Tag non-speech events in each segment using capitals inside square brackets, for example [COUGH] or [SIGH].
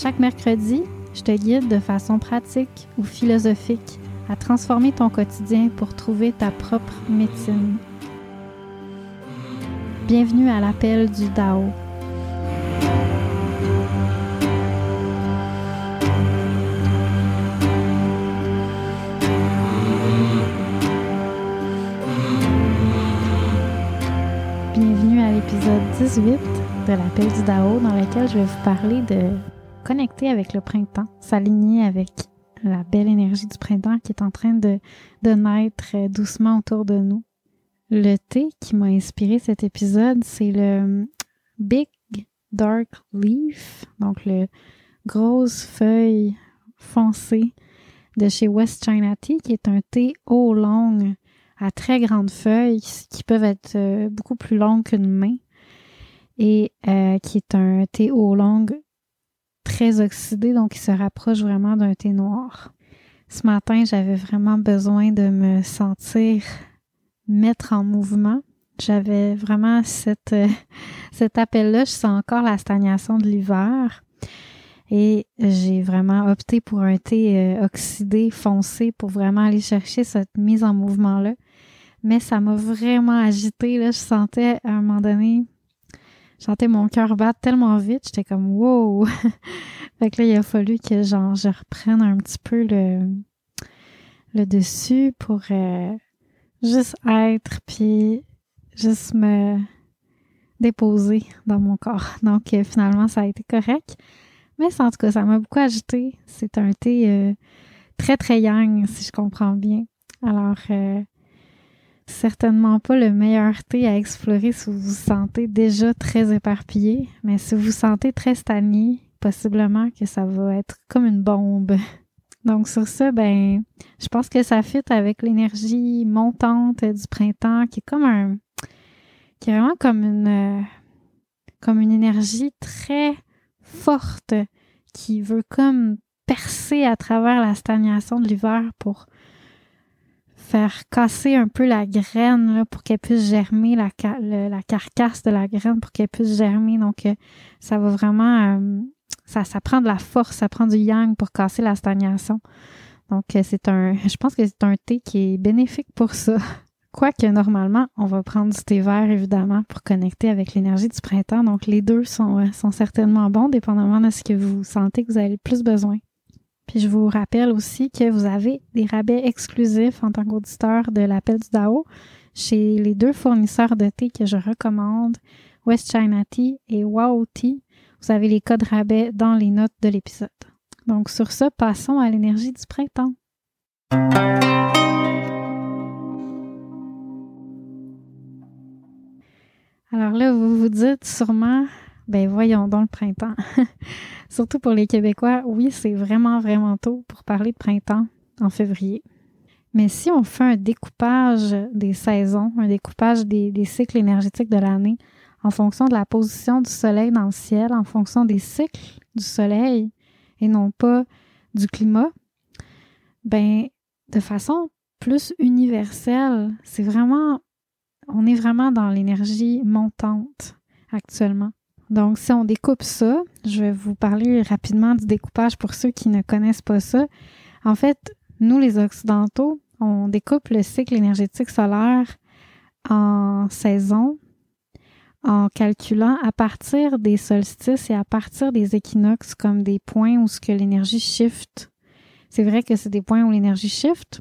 Chaque mercredi, je te guide de façon pratique ou philosophique à transformer ton quotidien pour trouver ta propre médecine. Bienvenue à l'appel du Dao. Bienvenue à l'épisode 18 de l'appel du Dao dans lequel je vais vous parler de connecter avec le printemps, s'aligner avec la belle énergie du printemps qui est en train de, naître doucement autour de nous. Le thé qui m'a inspiré cet épisode, c'est le Big Dark Leaf, donc le grosse feuille foncée de chez West China Tea, qui est un thé haut long à très grandes feuilles qui peuvent être euh, beaucoup plus longues qu'une main et euh, qui est un thé haut long oxydé, donc il se rapproche vraiment d'un thé noir. Ce matin, j'avais vraiment besoin de me sentir mettre en mouvement. J'avais vraiment cette, euh, [LAUGHS] cet appel-là. Je sens encore la stagnation de l'hiver. Et j'ai vraiment opté pour un thé euh, oxydé, foncé, pour vraiment aller chercher cette mise en mouvement-là. Mais ça m'a vraiment agité. Là. Je sentais à un moment donné, je sentais mon cœur battre tellement vite. J'étais comme wow! [LAUGHS] fait que là, il a fallu que genre, je reprenne un petit peu le, le dessus pour euh, juste être, puis juste me déposer dans mon corps. [LAUGHS] Donc, euh, finalement, ça a été correct. Mais en tout cas, ça m'a beaucoup agité. C'est un thé euh, très, très yang, si je comprends bien. Alors, euh, certainement pas le meilleur thé à explorer si vous vous sentez déjà très éparpillé, mais si vous vous sentez très stagné, possiblement que ça va être comme une bombe. [LAUGHS] Donc sur ça, ben, je pense que ça fit avec l'énergie montante du printemps, qui est comme un, qui est vraiment comme une, comme une énergie très forte qui veut comme percer à travers la stagnation de l'hiver pour faire casser un peu la graine pour qu'elle puisse germer, la, carcasse de la graine pour qu'elle puisse germer. Donc, euh, ça va vraiment... Euh, ça, prend de la force, ça prend du yang pour casser la stagnation. Donc, euh, c'est un... Je pense que c'est un thé qui est bénéfique pour ça. [LAUGHS] Quoique normalement, on va prendre du thé vert, évidemment, pour connecter avec l'énergie du printemps. Donc, les deux sont, sont certainement bons, dépendamment de ce que vous sentez que vous avez le plus besoin. Puis, je vous rappelle aussi que vous avez des rabais exclusifs en tant qu'auditeur de l'appel du DAO chez les deux fournisseurs de thé que je recommande, West China Tea et Wow Tea. Vous avez les codes rabais dans les notes de l'épisode. Donc, sur ce, passons à l'énergie du printemps. Alors là, vous vous dites sûrement, ben voyons donc le printemps. [LAUGHS] Surtout pour les Québécois, oui, c'est vraiment, vraiment tôt pour parler de printemps en février. Mais si on fait un découpage des saisons, un découpage des, cycles énergétiques de l'année en fonction de la position du soleil dans le ciel, en fonction des cycles du soleil et non pas du climat, ben de façon plus universelle, c'est vraiment on est vraiment dans l'énergie montante actuellement. Donc, si on découpe ça, je vais vous parler rapidement du découpage pour ceux qui ne connaissent pas ça. En fait, nous, les Occidentaux, on découpe le cycle énergétique solaire en saison, en calculant à partir des solstices et à partir des équinoxes comme des points où ce que l'énergie shift. C'est vrai que c'est des points où l'énergie shift,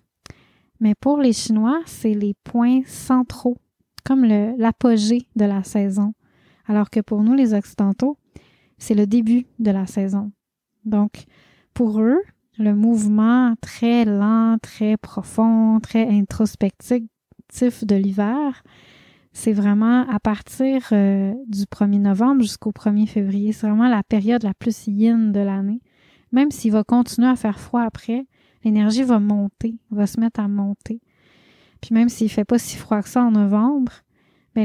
mais pour les Chinois, c'est les points centraux, comme l'apogée de la saison. Alors que pour nous, les Occidentaux, c'est le début de la saison. Donc, pour eux, le mouvement très lent, très profond, très introspectif de l'hiver, c'est vraiment à partir euh, du 1er novembre jusqu'au 1er février. C'est vraiment la période la plus yin de l'année. Même s'il va continuer à faire froid après, l'énergie va monter, va se mettre à monter. Puis même s'il fait pas si froid que ça en novembre,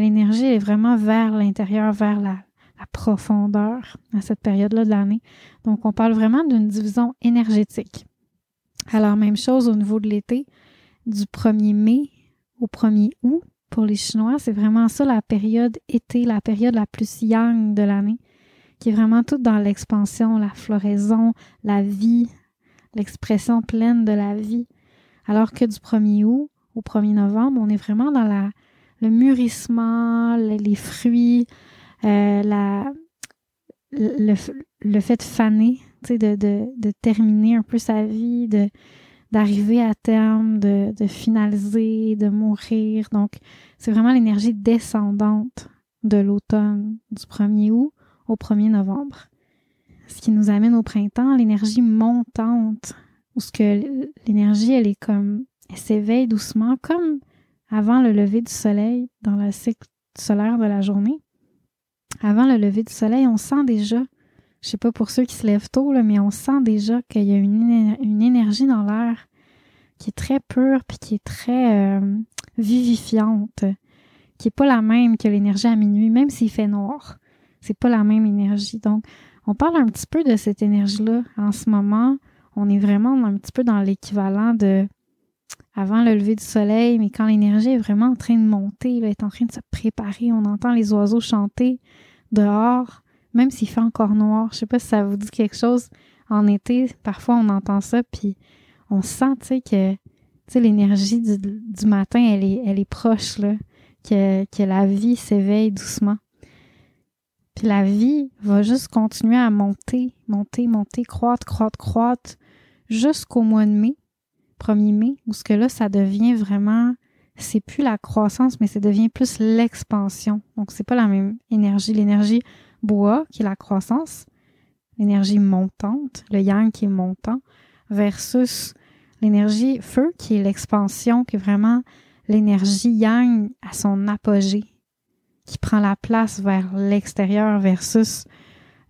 l'énergie est vraiment vers l'intérieur, vers la, profondeur à cette période-là de l'année. Donc on parle vraiment d'une division énergétique. Alors même chose au niveau de l'été, du 1er mai au 1er août, pour les Chinois, c'est vraiment ça la période été, la période la plus yang de l'année, qui est vraiment toute dans l'expansion, la floraison, la vie, l'expression pleine de la vie. Alors que du 1er août au 1er novembre, on est vraiment dans la, le mûrissement, les, fruits, euh, le, fait de faner, de, de, terminer un peu sa vie, d'arriver à terme, de, de, finaliser, de mourir. Donc, c'est vraiment l'énergie descendante de l'automne, du 1er août au 1er novembre. Ce qui nous amène au printemps, l'énergie montante, où ce que l'énergie, elle est comme, elle s'éveille doucement, comme avant le lever du soleil dans le cycle solaire de la journée. Avant le lever du soleil, on sent déjà je sais pas pour ceux qui se lèvent tôt, mais on sent déjà qu'il y a une, une énergie dans l'air qui est très pure puis qui est très euh, vivifiante, qui est pas la même que l'énergie à minuit, même s'il fait noir. C'est pas la même énergie. Donc, on parle un petit peu de cette énergie-là. En ce moment, on est vraiment un petit peu dans l'équivalent de avant le lever du soleil, mais quand l'énergie est vraiment en train de monter, elle est en train de se préparer, on entend les oiseaux chanter dehors même s'il fait encore noir. Je sais pas si ça vous dit quelque chose. En été, parfois on entend ça, puis on sent, tu sais, que l'énergie du, matin, elle est, proche, là, que la vie s'éveille doucement. Puis la vie va juste continuer à monter, monter, monter, croître, croître, croître, jusqu'au mois de mai, 1er mai, où ce que là, ça devient vraiment, c'est plus la croissance, mais ça devient plus l'expansion. Donc, c'est pas la même énergie. L'énergie bois, qui est la croissance, l'énergie montante, le yang qui est montant, versus l'énergie feu, qui est l'expansion, qui est vraiment l'énergie yang à son apogée, qui prend la place vers l'extérieur versus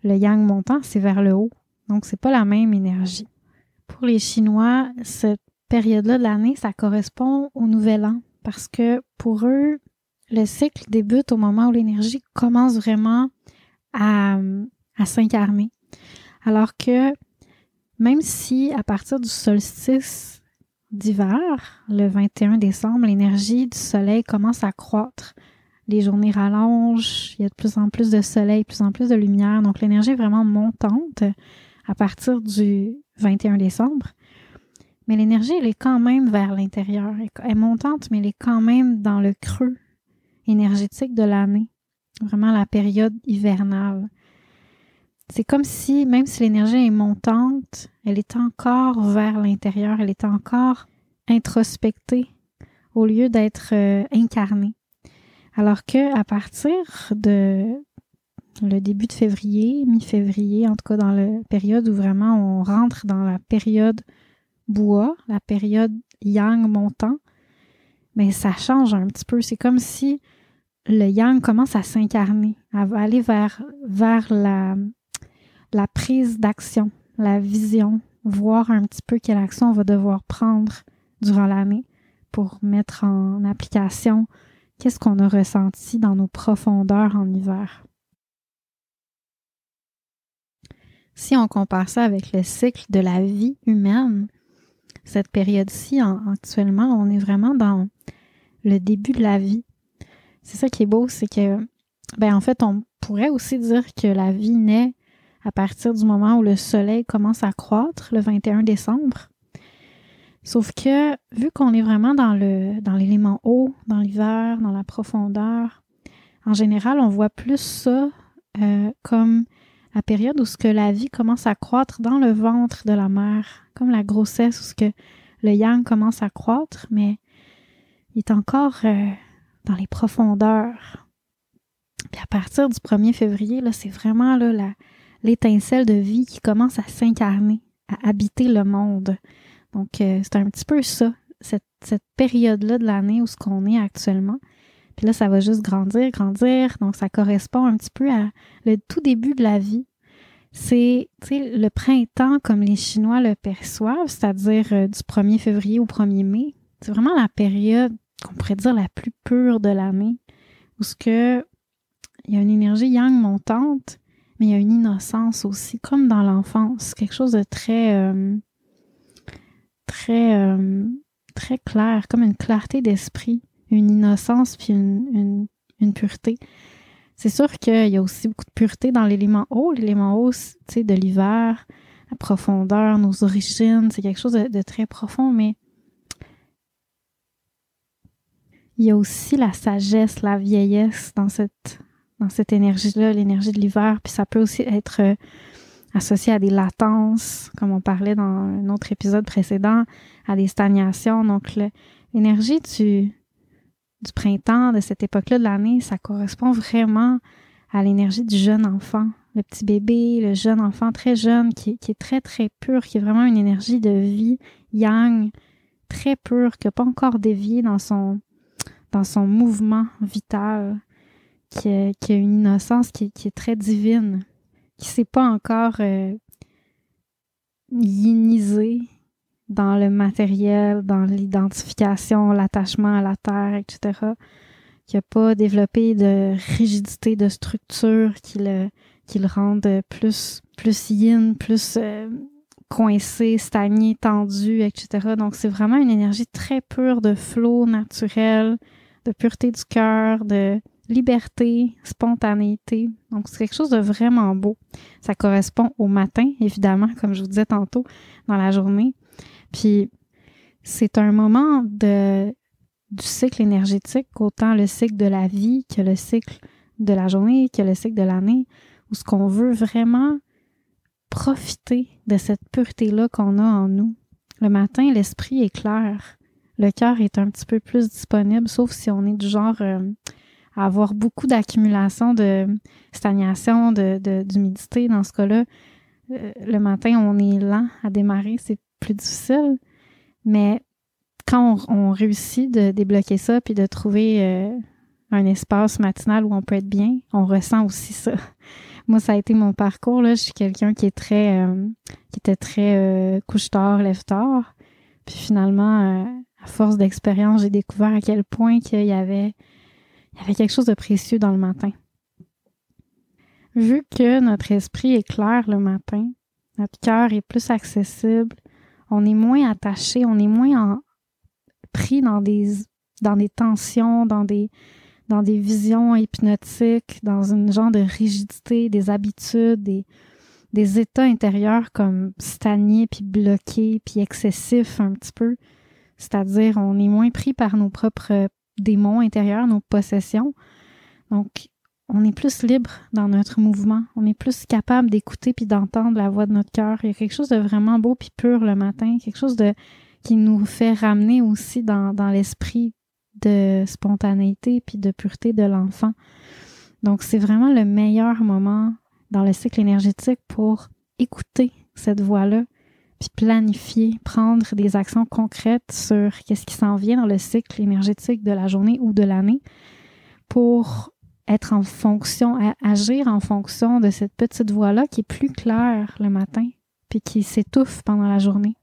le yang montant, c'est vers le haut. Donc, c'est pas la même énergie. Pour les Chinois, cette période-là de l'année, ça correspond au nouvel an parce que pour eux, le cycle débute au moment où l'énergie commence vraiment à, à s'incarner. Alors que même si à partir du solstice d'hiver, le 21 décembre, l'énergie du soleil commence à croître. Les journées rallongent, il y a de plus en plus de soleil, de plus en plus de lumière. Donc l'énergie est vraiment montante à partir du 21 décembre. Mais l'énergie, elle est quand même vers l'intérieur. Elle est montante, mais elle est quand même dans le creux énergétique de l'année vraiment la période hivernale. C'est comme si, même si l'énergie est montante, elle est encore vers l'intérieur, elle est encore introspectée au lieu d'être euh, incarnée. Alors que à partir de le début de février, mi-février, en tout cas dans la période où vraiment on rentre dans la période bois, la période yang montant, mais ça change un petit peu. C'est comme si le yang commence à s'incarner, à aller vers, la, la prise d'action, la vision, voir un petit peu quelle action on va devoir prendre durant l'année pour mettre en application qu'est-ce qu'on a ressenti dans nos profondeurs en hiver. Si on compare ça avec le cycle de la vie humaine, cette période-ci, actuellement, on est vraiment dans le début de la vie. C'est ça qui est beau, c'est que, ben en fait, on pourrait aussi dire que la vie naît à partir du moment où le soleil commence à croître, le 21 décembre. Sauf que, vu qu'on est vraiment dans l'élément haut, dans l'hiver, dans la profondeur, en général, on voit plus ça euh, comme la période où que la vie commence à croître dans le ventre de la mère, comme la grossesse où que le yang commence à croître, mais il est encore euh, dans les profondeurs. Puis à partir du 1er février, c'est vraiment l'étincelle de vie qui commence à s'incarner, à habiter le monde. Donc, euh, c'est un petit peu ça, cette, cette période-là de l'année où ce qu'on est actuellement. Puis là, ça va juste grandir, grandir. Donc, ça correspond un petit peu à le tout début de la vie. C'est le printemps comme les Chinois le perçoivent, c'est-à-dire euh, du 1er février au 1er mai. C'est vraiment la période qu'on pourrait dire la plus pure de l'année, où ce que il y a une énergie yang montante, mais il y a une innocence aussi, comme dans l'enfance, quelque chose de très euh, très euh, très clair, comme une clarté d'esprit, une innocence puis une, une, pureté. C'est sûr qu'il y a aussi beaucoup de pureté dans l'élément haut. L'élément haut, tu sais, de l'hiver, la profondeur, nos origines, c'est quelque chose de très profond, mais il y a aussi la sagesse, la vieillesse dans cette, dans cette énergie-là, l'énergie de l'hiver. Puis ça peut aussi être euh, associé à des latences, comme on parlait dans un autre épisode précédent, à des stagnations. Donc l'énergie du, du printemps, de cette époque-là de l'année, ça correspond vraiment à l'énergie du jeune enfant, le petit bébé, le jeune enfant très jeune, qui, est très, très pur, qui est vraiment une énergie de vie yang, très pure, qui n'a pas encore dévié dans son, dans son mouvement vital, qui a, qui a une innocence qui, qui, est très divine, qui ne s'est pas encore euh, dans le matériel, dans l'identification, l'attachement à la terre, etc. Qui n'a pas développé de rigidité de structure qui le, qui le rende plus, plus yin, plus euh, coincé, stagné, tendu, etc. Donc c'est vraiment une énergie très pure de flot naturel, de pureté du cœur, de liberté, spontanéité. Donc, c'est quelque chose de vraiment beau. Ça correspond au matin, évidemment, comme je vous disais tantôt, dans la journée. Puis, c'est un moment de, du cycle énergétique, autant le cycle de la vie que le cycle de la journée, que le cycle de l'année, où ce qu'on veut vraiment profiter de cette pureté-là qu'on a en nous. Le matin, l'esprit est clair le cœur est un petit peu plus disponible, sauf si on est du genre euh, à avoir beaucoup d'accumulation de stagnation, de, d'humidité. Dans ce cas-là, euh, le matin, on est lent à démarrer, c'est plus difficile. Mais quand on, réussit de débloquer ça puis de trouver euh, un espace matinal où on peut être bien, on ressent aussi ça. [LAUGHS] Moi, ça a été mon parcours. Là. Je suis quelqu'un qui est très qui était très couche tard, lève tard. Puis finalement, à force d'expérience, j'ai découvert à quel point qu'il il y avait quelque chose de précieux dans le matin. Vu que notre esprit est clair le matin, notre cœur est plus accessible, on est moins attaché, on est moins pris dans des, dans des tensions, dans des, visions hypnotiques, dans une genre de rigidité, des habitudes, des, des états intérieurs comme stagnés, puis bloqués, puis excessifs un petit peu. C'est-à-dire, on est moins pris par nos propres démons intérieurs, nos possessions. Donc, on est plus libre dans notre mouvement. On est plus capable d'écouter puis d'entendre la voix de notre cœur. Il y a quelque chose de vraiment beau puis pur le matin, quelque chose de qui nous fait ramener aussi dans, l'esprit de spontanéité puis de pureté de l'enfant. Donc, c'est vraiment le meilleur moment dans le cycle énergétique pour écouter cette voix-là, puis planifier, prendre des actions concrètes sur qu'est-ce qui s'en vient dans le cycle énergétique de la journée ou de l'année pour être en fonction, agir en fonction de cette petite voix-là qui est plus claire le matin, puis qui s'étouffe pendant la journée.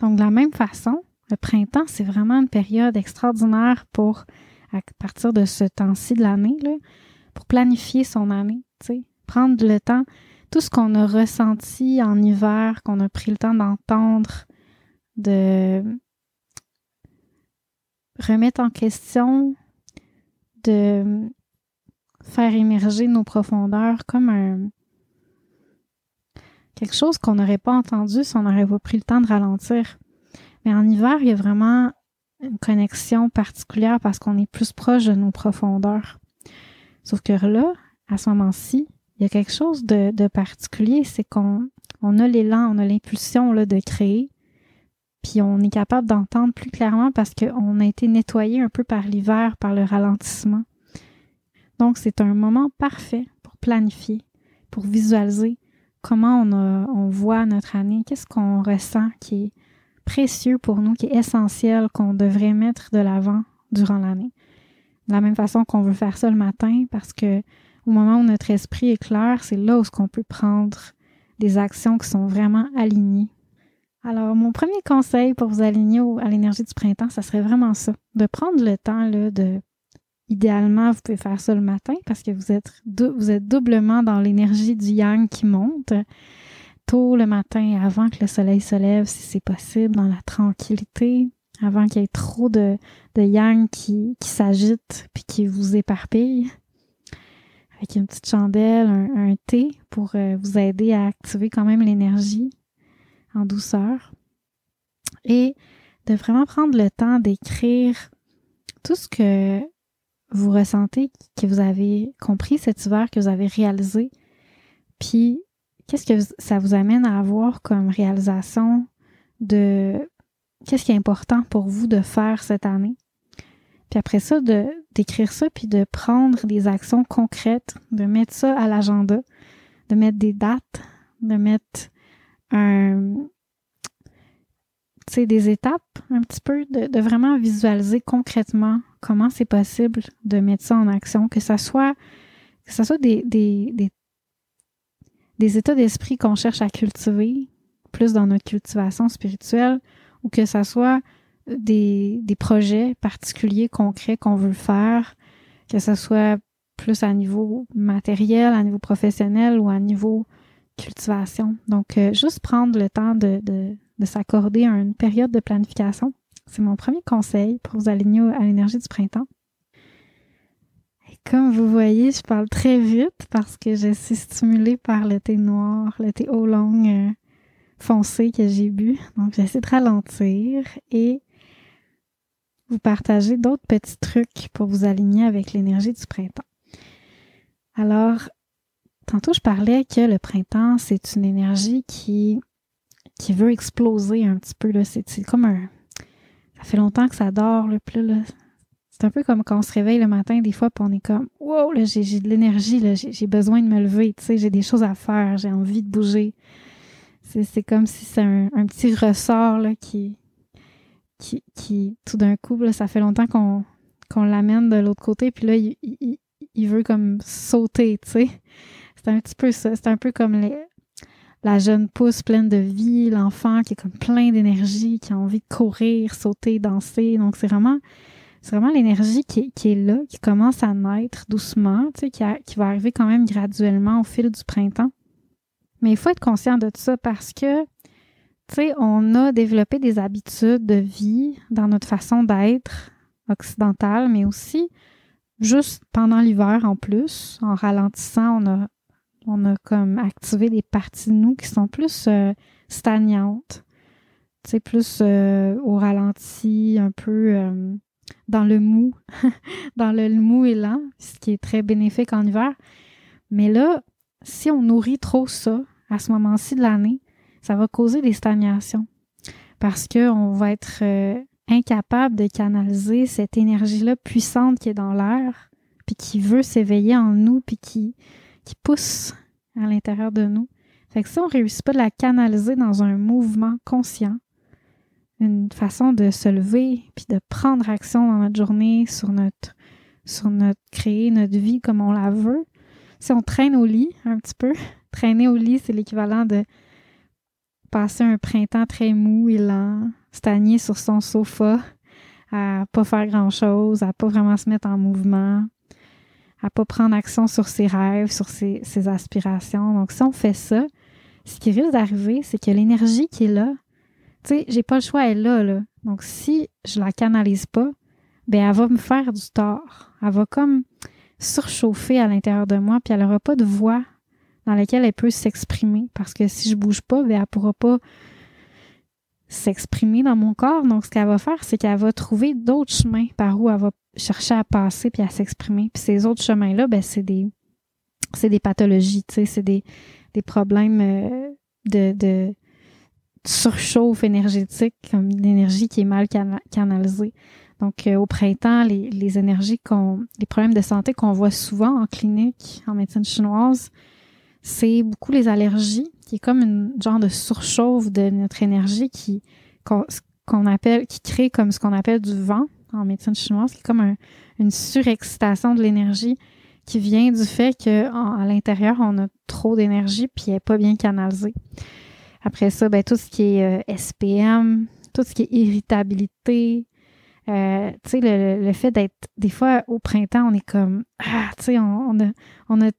Donc, de la même façon, le printemps, c'est vraiment une période extraordinaire pour, à partir de ce temps-ci de l'année, pour planifier son année, tu sais, prendre le temps tout ce qu'on a ressenti en hiver, qu'on a pris le temps d'entendre, de remettre en question, de faire émerger nos profondeurs comme un quelque chose qu'on n'aurait pas entendu si on n'aurait pas pris le temps de ralentir. Mais en hiver, il y a vraiment une connexion particulière parce qu'on est plus proche de nos profondeurs. Sauf que là, à ce moment-ci, il y a quelque chose de, particulier, c'est qu'on on a l'élan, on a l'impulsion de créer, puis on est capable d'entendre plus clairement parce qu'on a été nettoyé un peu par l'hiver, par le ralentissement. Donc, c'est un moment parfait pour planifier, pour visualiser comment on, on voit notre année, qu'est-ce qu'on ressent qui est précieux pour nous, qui est essentiel, qu'on devrait mettre de l'avant durant l'année. De la même façon qu'on veut faire ça le matin, parce que au moment où notre esprit est clair, c'est là où ce qu'on peut prendre des actions qui sont vraiment alignées. Alors, mon premier conseil pour vous aligner à l'énergie du printemps, ça serait vraiment ça, de prendre le temps là, de Idéalement, vous pouvez faire ça le matin parce que vous êtes, vous êtes doublement dans l'énergie du yang qui monte tôt le matin avant que le soleil se lève, si c'est possible, dans la tranquillité, avant qu'il y ait trop de, de yang qui, qui s'agite puis qui vous éparpille. Avec une petite chandelle, un, thé pour euh, vous aider à activer quand même l'énergie en douceur. Et de vraiment prendre le temps d'écrire tout ce que vous ressentez que vous avez compris cet hiver, que vous avez réalisé, puis qu'est-ce que ça vous amène à avoir comme réalisation de qu'est-ce qui est important pour vous de faire cette année? Puis après ça, de d'écrire ça, puis de prendre des actions concrètes, de mettre ça à l'agenda, de mettre des dates, de mettre un, des étapes un petit peu, de, vraiment visualiser concrètement comment c'est possible de mettre ça en action, que ça soit, que ça soit des, états d'esprit qu'on cherche à cultiver, plus dans notre cultivation spirituelle, ou que ça soit des, des projets particuliers, concrets qu'on veut faire, que ce soit plus à niveau matériel, à niveau professionnel ou à niveau cultivation. Donc, euh, juste prendre le temps de, de s'accorder une période de planification. C'est mon premier conseil pour vous aligner à l'énergie du printemps. Et comme vous voyez, je parle très vite parce que je suis stimulée par le thé noir, le thé au long euh, foncé que j'ai bu. Donc, j'essaie de ralentir et vous partager d'autres petits trucs pour vous aligner avec l'énergie du printemps. Alors, tantôt, je parlais que le printemps, c'est une énergie qui qui veut exploser un petit peu. Là. C'est, comme un. Ça fait longtemps que ça dort, là, là. C'est un peu comme quand on se réveille le matin, des fois, puis on est comme Wow, là, j'ai, j'ai de l'énergie, là, j'ai, besoin de me lever, tu sais, j'ai des choses à faire, j'ai envie de bouger. C'est, c'est comme si c'est un, un petit ressort là, qui, qui, qui, tout d'un coup, là, ça fait longtemps qu'on, qu'on l'amène de l'autre côté, puis là, il, il, il veut comme sauter, tu sais. C'est un petit peu ça. C'est un peu comme la jeune pousse pleine de vie, l'enfant qui est comme plein d'énergie, qui a envie de courir, sauter, danser. Donc c'est vraiment c'est vraiment l'énergie qui, qui, est là, qui commence à naître doucement, tu sais, qui, qui va arriver quand même graduellement au fil du printemps. Mais il faut être conscient de ça parce que, tu sais, on a développé des habitudes de vie dans notre façon d'être occidentale, mais aussi juste pendant l'hiver en plus, en ralentissant, on a on a comme activé des parties de nous qui sont plus euh, stagnantes, tu plus euh, au ralenti, un peu euh, dans le mou, [LAUGHS] dans le mou et lent, ce qui est très bénéfique en hiver. Mais là, si on nourrit trop ça à ce moment-ci de l'année, ça va causer des stagnations parce qu'on va être incapable de canaliser cette énergie-là puissante qui est dans l'air, puis qui veut s'éveiller en nous, puis qui, qui pousse à l'intérieur de nous. Si on ne réussit pas de la canaliser dans un mouvement conscient, une façon de se lever puis de prendre action dans notre journée sur notre sur notre créer notre vie comme on la veut. Si on traîne au lit un petit peu, [LAUGHS] traîner au lit, c'est l'équivalent de passer un printemps très mou et lent, stagner sur son sofa, à pas faire grand chose, à pas vraiment se mettre en mouvement, à pas prendre action sur ses rêves, sur ses, aspirations. Donc, si on fait ça, ce qui risque d'arriver, c'est que l'énergie qui est là, tu sais, j'ai pas le choix, elle est là, là. Donc, si je la canalise pas, ben, elle va me faire du tort. Elle va comme surchauffer à l'intérieur de moi, puis elle aura pas de voix dans laquelle elle peut s'exprimer. Parce que si je bouge pas, ben, elle pourra pas s'exprimer dans mon corps. Donc, ce qu'elle va faire, c'est qu'elle va trouver d'autres chemins par où elle va chercher à passer puis à s'exprimer. Puis ces autres chemins-là, ben c'est des c'est des pathologies, tu sais, c'est des, des problèmes euh, de, de surchauffe énergétique, comme une énergie qui est mal canalisée. Donc, euh, au printemps, les, les énergies qu'on, les problèmes de santé qu'on voit souvent en clinique, en médecine chinoise, c'est beaucoup les allergies, qui est comme une genre de surchauffe de notre énergie qui, qu'on, appelle, qui crée comme ce qu'on appelle du vent en médecine chinoise, qui est comme une surexcitation de l'énergie qui vient du fait que à l'intérieur, on a trop d'énergie puis elle n'est pas bien canalisée. Après ça, ben, tout ce qui est euh, SPM, tout ce qui est irritabilité, euh, tu le, fait d'être des fois au printemps, on est comme ah, tu sais, on, a, on a de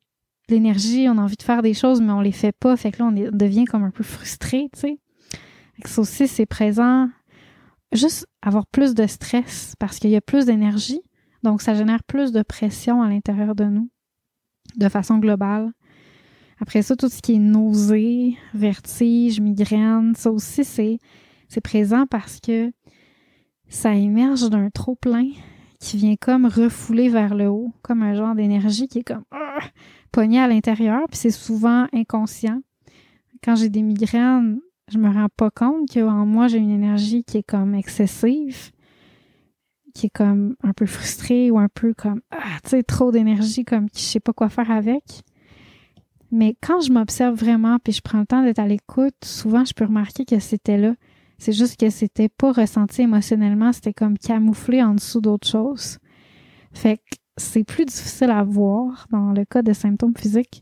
l'énergie, on a envie de faire des choses, mais on les fait pas. Fait que là, on, devient comme un peu frustré, tu sais. Ça aussi, c'est présent. Juste avoir plus de stress parce qu'il y a plus d'énergie. Donc, ça génère plus de pression à l'intérieur de nous, de façon globale. Après ça, tout ce qui est nausée, vertige, migraine, ça aussi, c'est, c'est présent parce que ça émerge d'un trop plein qui vient comme refouler vers le haut, comme un genre d'énergie qui est comme ah, pognée à l'intérieur, puis c'est souvent inconscient. Quand j'ai des migraines, je me rends pas compte qu'en moi, j'ai une énergie qui est comme excessive, qui est comme un peu frustrée ou un peu comme, ah, tu sais, trop d'énergie, comme je sais pas quoi faire avec. Mais quand je m'observe vraiment puis je prends le temps d'être à l'écoute, souvent je peux remarquer que c'était là. C'est juste que c'était pas ressenti émotionnellement, c'était comme camouflé en dessous d'autres choses. Fait que c'est plus difficile à voir dans le cas de symptômes physiques,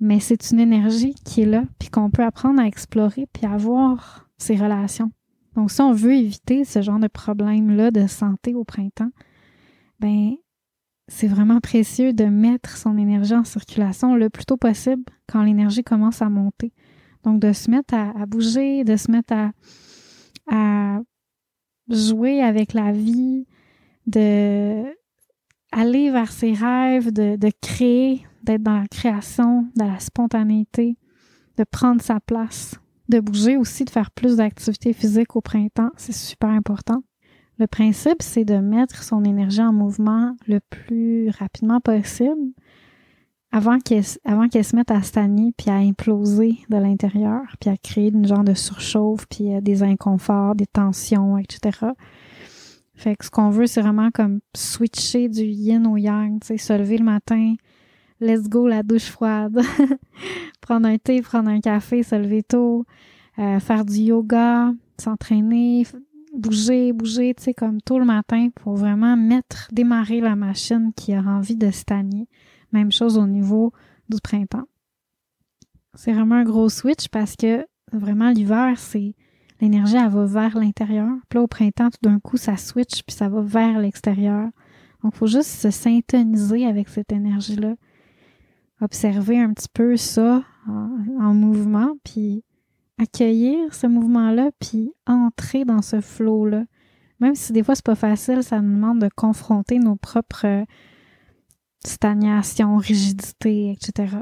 mais c'est une énergie qui est là puis qu'on peut apprendre à explorer puis à voir ses relations. Donc si on veut éviter ce genre de problème-là de santé au printemps, ben c'est vraiment précieux de mettre son énergie en circulation le plus tôt possible quand l'énergie commence à monter. Donc, de se mettre à, bouger, de se mettre à, jouer avec la vie, de aller vers ses rêves, de créer, d'être dans la création, dans la spontanéité, de prendre sa place, de bouger aussi, de faire plus d'activités physiques au printemps. C'est super important. Le principe, c'est de mettre son énergie en mouvement le plus rapidement possible avant qu'elle avant qu'elle se mette à stagner puis à imploser de l'intérieur puis à créer une genre de surchauffe puis euh, des inconforts, des tensions, etc. Fait que ce qu'on veut, c'est vraiment comme switcher du yin au yang, tu sais, se lever le matin, let's go la douche froide, [LAUGHS] prendre un thé, prendre un café, se lever tôt, euh, faire du yoga, s'entraîner, bouger, bouger, tu sais, comme tôt le matin pour vraiment mettre, démarrer la machine qui a envie de stagner. Même chose au niveau du printemps. C'est vraiment un gros switch parce que vraiment l'hiver, c'est l'énergie, elle va vers l'intérieur. Puis là, au printemps, tout d'un coup, ça switch puis ça va vers l'extérieur. Donc, il faut juste se syntoniser avec cette énergie-là. Observer un petit peu ça en, en mouvement, puis accueillir ce mouvement-là puis entrer dans ce flow-là. Même si des fois c'est pas facile, ça nous demande de confronter nos propres euh, stagnations, rigidités, etc.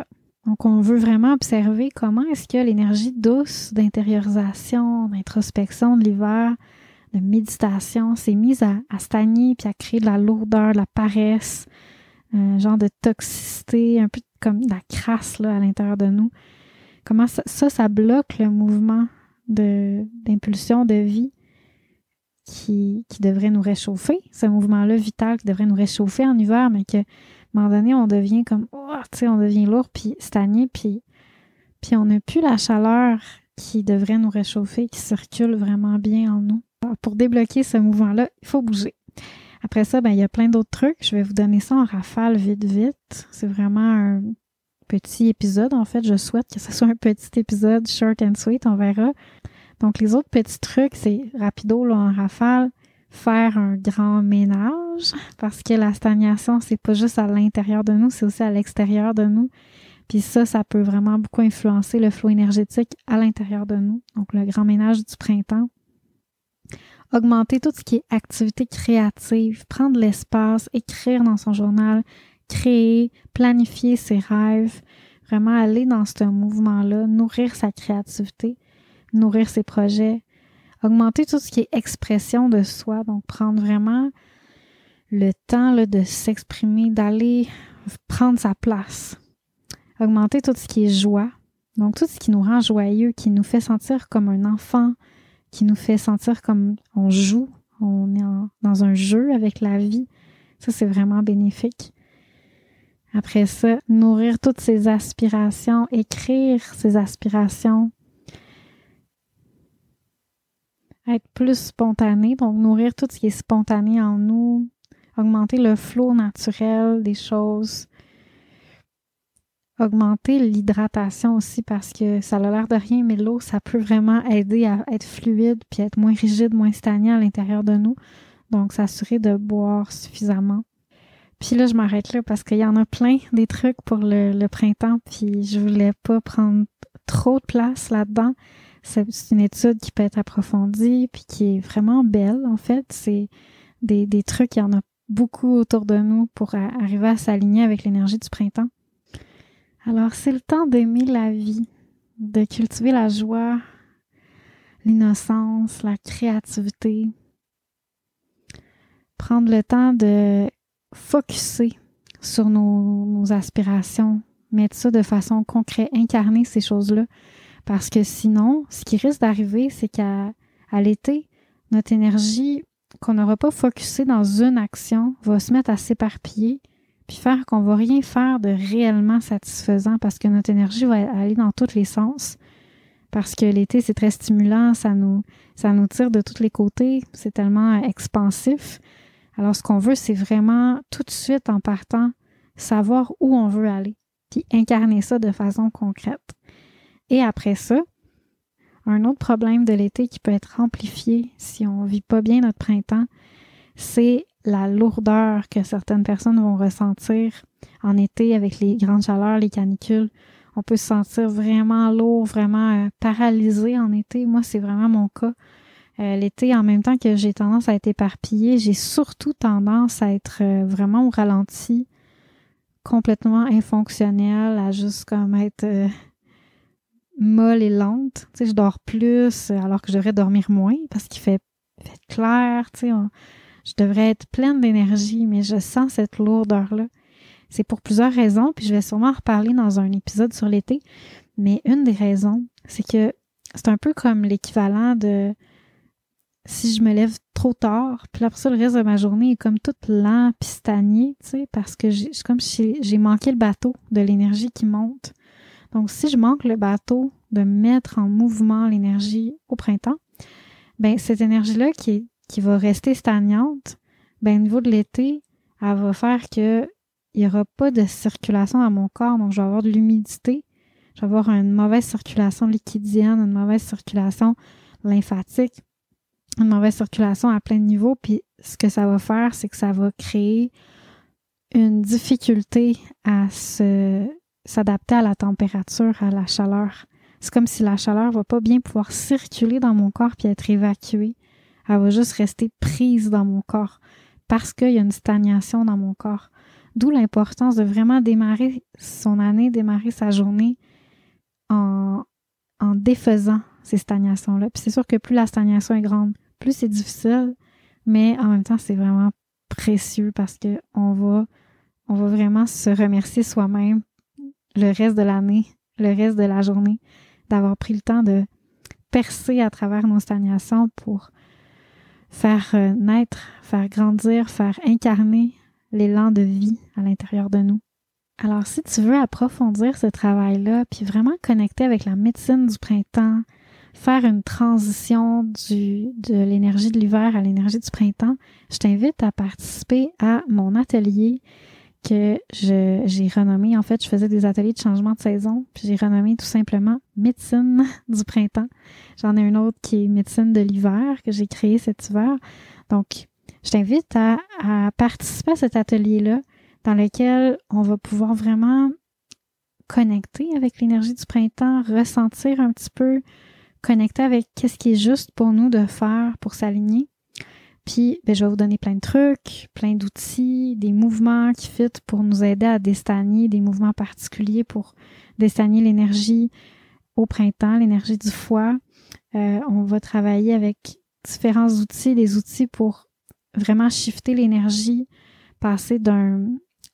Donc on veut vraiment observer comment est-ce que l'énergie douce d'intériorisation, d'introspection de l'hiver, de méditation s'est mise à, stagner puis à créer de la lourdeur, de la paresse, un genre de toxicité, un peu comme la crasse à l'intérieur de nous comment ça, ça, bloque le mouvement d'impulsion de, vie qui, qui devrait nous réchauffer, ce mouvement-là vital qui devrait nous réchauffer en hiver, mais que, à un moment donné, on devient comme, oh, tu sais, on devient lourd, puis stagné, puis, puis on n'a plus la chaleur qui devrait nous réchauffer, qui circule vraiment bien en nous. pour débloquer ce mouvement-là, il faut bouger. Après ça, ben, il y a plein d'autres trucs. Je vais vous donner ça en rafale vite, vite. C'est vraiment un, petit épisode. En fait, je souhaite que ce soit un petit épisode short and sweet, on verra. Donc, les autres petits trucs, c'est rapido, là, en rafale, faire un grand ménage, parce que la stagnation, c'est pas juste à l'intérieur de nous, c'est aussi à l'extérieur de nous. Puis ça, ça peut vraiment beaucoup influencer le flot énergétique à l'intérieur de nous. Donc, le grand ménage du printemps. Augmenter tout ce qui est activité créative, prendre l'espace, écrire dans son journal, créer, planifier ses rêves, vraiment aller dans ce mouvement-là, nourrir sa créativité, nourrir ses projets, augmenter tout ce qui est expression de soi, donc prendre vraiment le temps de s'exprimer, d'aller prendre sa place. Augmenter tout ce qui est joie. Donc tout ce qui nous rend joyeux, qui nous fait sentir comme un enfant, qui nous fait sentir comme on joue, on est dans un jeu avec la vie. Ça, c'est vraiment bénéfique. Après ça, nourrir toutes ces aspirations, écrire ces aspirations, être plus spontané, donc nourrir tout ce qui est spontané en nous, augmenter le flot naturel des choses, augmenter l'hydratation aussi parce que ça a l'air de rien, mais l'eau, ça peut vraiment aider à être fluide puis être moins rigide, moins stagnant à l'intérieur de nous. Donc, s'assurer de boire suffisamment. Puis là, je m'arrête là parce qu'il y en a plein des trucs pour le, le, printemps, puis je voulais pas prendre trop de place là-dedans. C'est une étude qui peut être approfondie, puis qui est vraiment belle, en fait. C'est des, des trucs, il y en a beaucoup autour de nous pour arriver à s'aligner avec l'énergie du printemps. Alors, c'est le temps d'aimer la vie, de cultiver la joie, l'innocence, la créativité. Prendre le temps de focuser sur nos, aspirations, mettre ça de façon concrète, incarner ces choses-là. Parce que sinon, ce qui risque d'arriver, c'est qu'à l'été, notre énergie qu'on n'aura pas focusé dans une action va se mettre à s'éparpiller, puis faire qu'on va rien faire de réellement satisfaisant parce que notre énergie va aller dans tous les sens. Parce que l'été, c'est très stimulant, ça nous, ça nous tire de tous les côtés, c'est tellement expansif. Alors, ce qu'on veut, c'est vraiment tout de suite en partant, savoir où on veut aller, puis incarner ça de façon concrète. Et après ça, un autre problème de l'été qui peut être amplifié si on vit pas bien notre printemps, c'est la lourdeur que certaines personnes vont ressentir en été avec les grandes chaleurs, les canicules. On peut se sentir vraiment lourd, vraiment euh, paralysé en été. Moi, c'est vraiment mon cas. Euh, l'été, en même temps que j'ai tendance à être éparpillée, j'ai surtout tendance à être euh, vraiment au ralenti, complètement infonctionnel, à juste comme être euh, molle et lente. Tu sais, je dors plus alors que je devrais dormir moins parce qu'il fait, fait clair, tu sais. Je devrais être pleine d'énergie, mais je sens cette lourdeur-là. C'est pour plusieurs raisons, puis je vais sûrement en reparler dans un épisode sur l'été. Mais une des raisons, c'est que c'est un peu comme l'équivalent de si je me lève trop tard, puis après ça, le reste de ma journée est comme toute lent puis tu sais, parce que j'ai comme si j'ai manqué le bateau de l'énergie qui monte. Donc, si je manque le bateau de mettre en mouvement l'énergie au printemps, ben cette énergie-là qui, qui va rester stagnante, ben au niveau de l'été, elle va faire que il n'y aura pas de circulation à mon corps, donc je vais avoir de l'humidité, je vais avoir une mauvaise circulation liquidienne, une mauvaise circulation lymphatique une mauvaise circulation à plein niveau, puis ce que ça va faire, c'est que ça va créer une difficulté à se s'adapter à la température, à la chaleur. C'est comme si la chaleur va pas bien pouvoir circuler dans mon corps puis être évacuée. Elle va juste rester prise dans mon corps parce qu'il y a une stagnation dans mon corps. D'où l'importance de vraiment démarrer son année, démarrer sa journée en, en défaisant ces stagnations-là. Puis c'est sûr que plus la stagnation est grande, plus c'est difficile, mais en même temps, c'est vraiment précieux parce que on va, on va vraiment se remercier soi-même le reste de l'année, le reste de la journée, d'avoir pris le temps de percer à travers nos stagnations pour faire euh, naître, faire grandir, faire incarner l'élan de vie à l'intérieur de nous. Alors, si tu veux approfondir ce travail-là, puis vraiment connecter avec la médecine du printemps, faire une transition du, de l'énergie de l'hiver à l'énergie du printemps, je t'invite à participer à mon atelier que j'ai renommé. En fait, je faisais des ateliers de changement de saison, puis j'ai renommé tout simplement médecine [LAUGHS] du printemps. J'en ai un autre qui est médecine de l'hiver que j'ai créé cet hiver. Donc, je t'invite à, à participer à cet atelier-là dans lequel on va pouvoir vraiment connecter avec l'énergie du printemps, ressentir un petit peu connecter avec qu'est-ce qui est juste pour nous de faire pour s'aligner. Puis, ben, je vais vous donner plein de trucs, plein d'outils, des mouvements qui fit pour nous aider à destagner, des mouvements particuliers pour destagner l'énergie au printemps, l'énergie du foie. Euh, on va travailler avec différents outils, des outils pour vraiment shifter l'énergie, passer d'un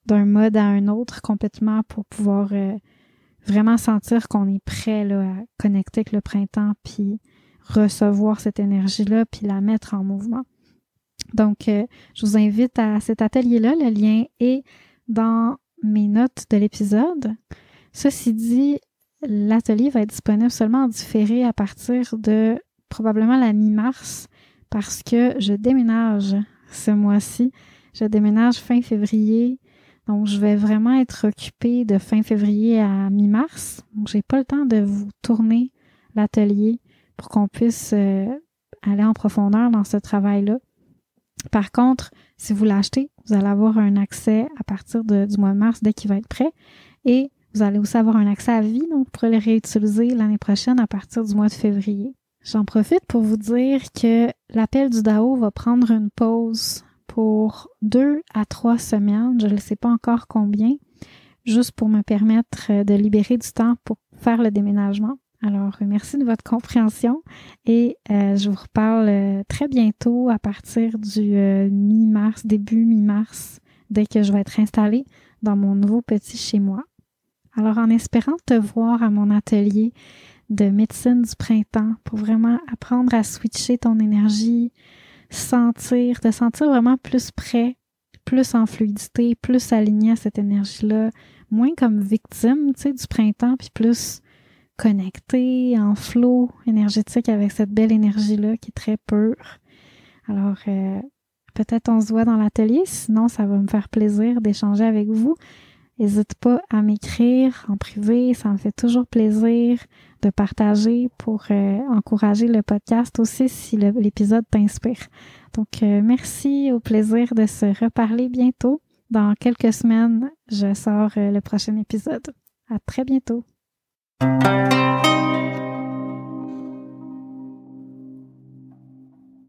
d'un mode à un autre complètement pour pouvoir euh, vraiment sentir qu'on est prêt là, à connecter avec le printemps, puis recevoir cette énergie-là, puis la mettre en mouvement. Donc, euh, je vous invite à cet atelier-là. Le lien est dans mes notes de l'épisode. Ceci dit, l'atelier va être disponible seulement en différé à partir de probablement la mi-mars parce que je déménage ce mois-ci. Je déménage fin février. Donc, je vais vraiment être occupée de fin février à mi-mars. Donc, j'ai pas le temps de vous tourner l'atelier pour qu'on puisse euh, aller en profondeur dans ce travail-là. Par contre, si vous l'achetez, vous allez avoir un accès à partir du mois de mars dès qu'il va être prêt. Et vous allez aussi avoir un accès à vie, donc vous pourrez le réutiliser l'année prochaine à partir du mois de février. J'en profite pour vous dire que l'appel du DAO va prendre une pause pour deux à trois semaines, je ne sais pas encore combien, juste pour me permettre de libérer du temps pour faire le déménagement. Alors, merci de votre compréhension et euh, je vous reparle euh, très bientôt à partir du euh, mi-mars, début mi-mars, dès que je vais être installée dans mon nouveau petit chez moi. Alors, en espérant te voir à mon atelier de médecine du printemps pour vraiment apprendre à switcher ton énergie, sentir, te sentir vraiment plus prêt, plus en fluidité, plus aligné à cette énergie-là, moins comme victime, tu sais, du printemps, puis plus connecté, en flot énergétique avec cette belle énergie-là qui est très pure. Alors, euh, peut-être on se voit dans l'atelier, sinon ça va me faire plaisir d'échanger avec vous. N'hésite pas à m'écrire en privé, ça me fait toujours plaisir de partager pour euh, encourager le podcast aussi si l'épisode t'inspire. Donc euh, merci, au plaisir de se reparler bientôt. Dans quelques semaines, je sors le prochain épisode. À très bientôt. Thank you.